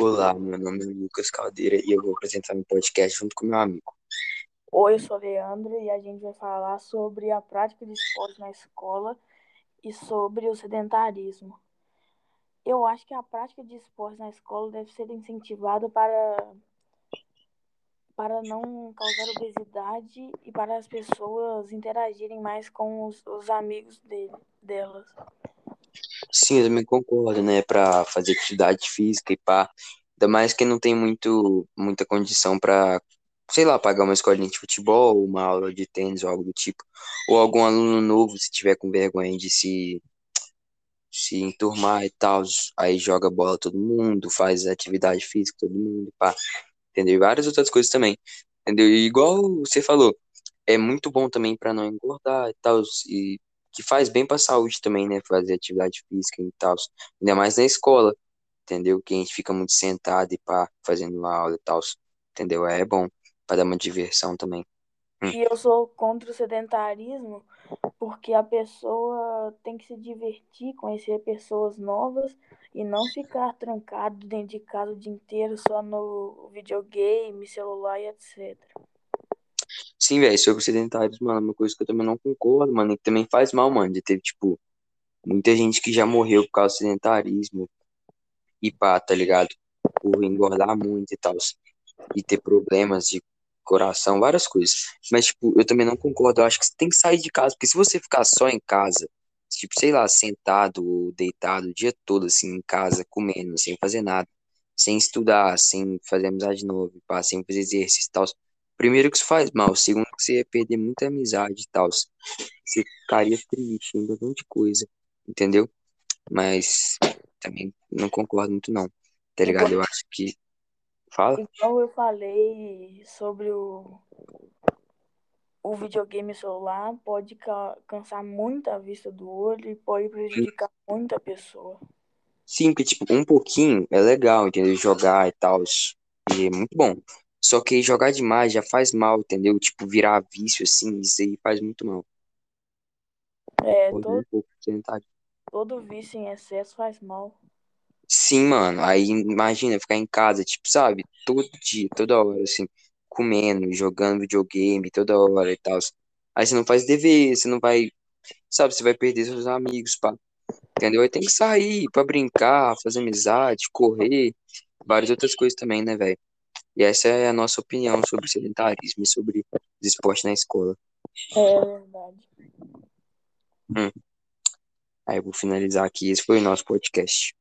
Olá, meu nome é Lucas Caldeira e eu vou apresentar meu podcast junto com meu amigo. Oi, eu sou Leandro e a gente vai falar sobre a prática de esporte na escola e sobre o sedentarismo. Eu acho que a prática de esporte na escola deve ser incentivada para, para não causar obesidade e para as pessoas interagirem mais com os, os amigos dele, delas. Sim, eu também concordo, né? Pra fazer atividade física e pá. Ainda mais que não tem muito, muita condição pra, sei lá, pagar uma escolinha de futebol, uma aula de tênis ou algo do tipo. Ou algum aluno novo, se tiver com vergonha de se, se enturmar e tal, aí joga bola todo mundo, faz atividade física todo mundo, pá. Entendeu? E várias outras coisas também. Entendeu? E igual você falou, é muito bom também pra não engordar e tal. E que faz bem pra saúde também, né? Fazer atividade física e tal. Ainda mais na escola, entendeu? Que a gente fica muito sentado e pá, fazendo aula e tal. Entendeu? É bom pra dar uma diversão também. Hum. E eu sou contra o sedentarismo porque a pessoa tem que se divertir, conhecer pessoas novas e não ficar trancado dentro de casa o dia inteiro só no videogame, celular e etc. Sim, velho, sobre sedentários, mano, uma coisa que eu também não concordo, mano, e que também faz mal, mano, de ter, tipo, muita gente que já morreu por causa do sedentarismo e pá, tá ligado? Por engordar muito e tal, e ter problemas de coração, várias coisas. Mas, tipo, eu também não concordo, eu acho que você tem que sair de casa, porque se você ficar só em casa, tipo, sei lá, sentado ou deitado o dia todo, assim, em casa, comendo, sem fazer nada, sem estudar, sem fazer amizade nova, pá, sem fazer exercício e tal, Primeiro que isso faz mal, segundo que você ia perder muita amizade e tal. Você ficaria triste, ainda um monte de coisa, entendeu? Mas também não concordo muito não, tá ligado? Eu acho que... Fala? Então eu falei sobre o, o videogame celular, pode cansar muito a vista do olho e pode prejudicar muito a pessoa. Sim, porque tipo, um pouquinho é legal, entendeu? Jogar e tal, e é muito bom. Só que jogar demais já faz mal, entendeu? Tipo, virar vício, assim, isso aí faz muito mal. É, todo, todo vício em excesso faz mal. Sim, mano. Aí imagina ficar em casa, tipo, sabe? Todo dia, toda hora, assim, comendo, jogando videogame toda hora e tal. Aí você não faz dever, você não vai, sabe? Você vai perder seus amigos, pá. Entendeu? Aí tem que sair pra brincar, fazer amizade, correr, várias outras coisas também, né, velho? E essa é a nossa opinião sobre o sedentarismo e sobre os esportes na escola. É verdade. Hum. Aí eu vou finalizar aqui. Esse foi o nosso podcast.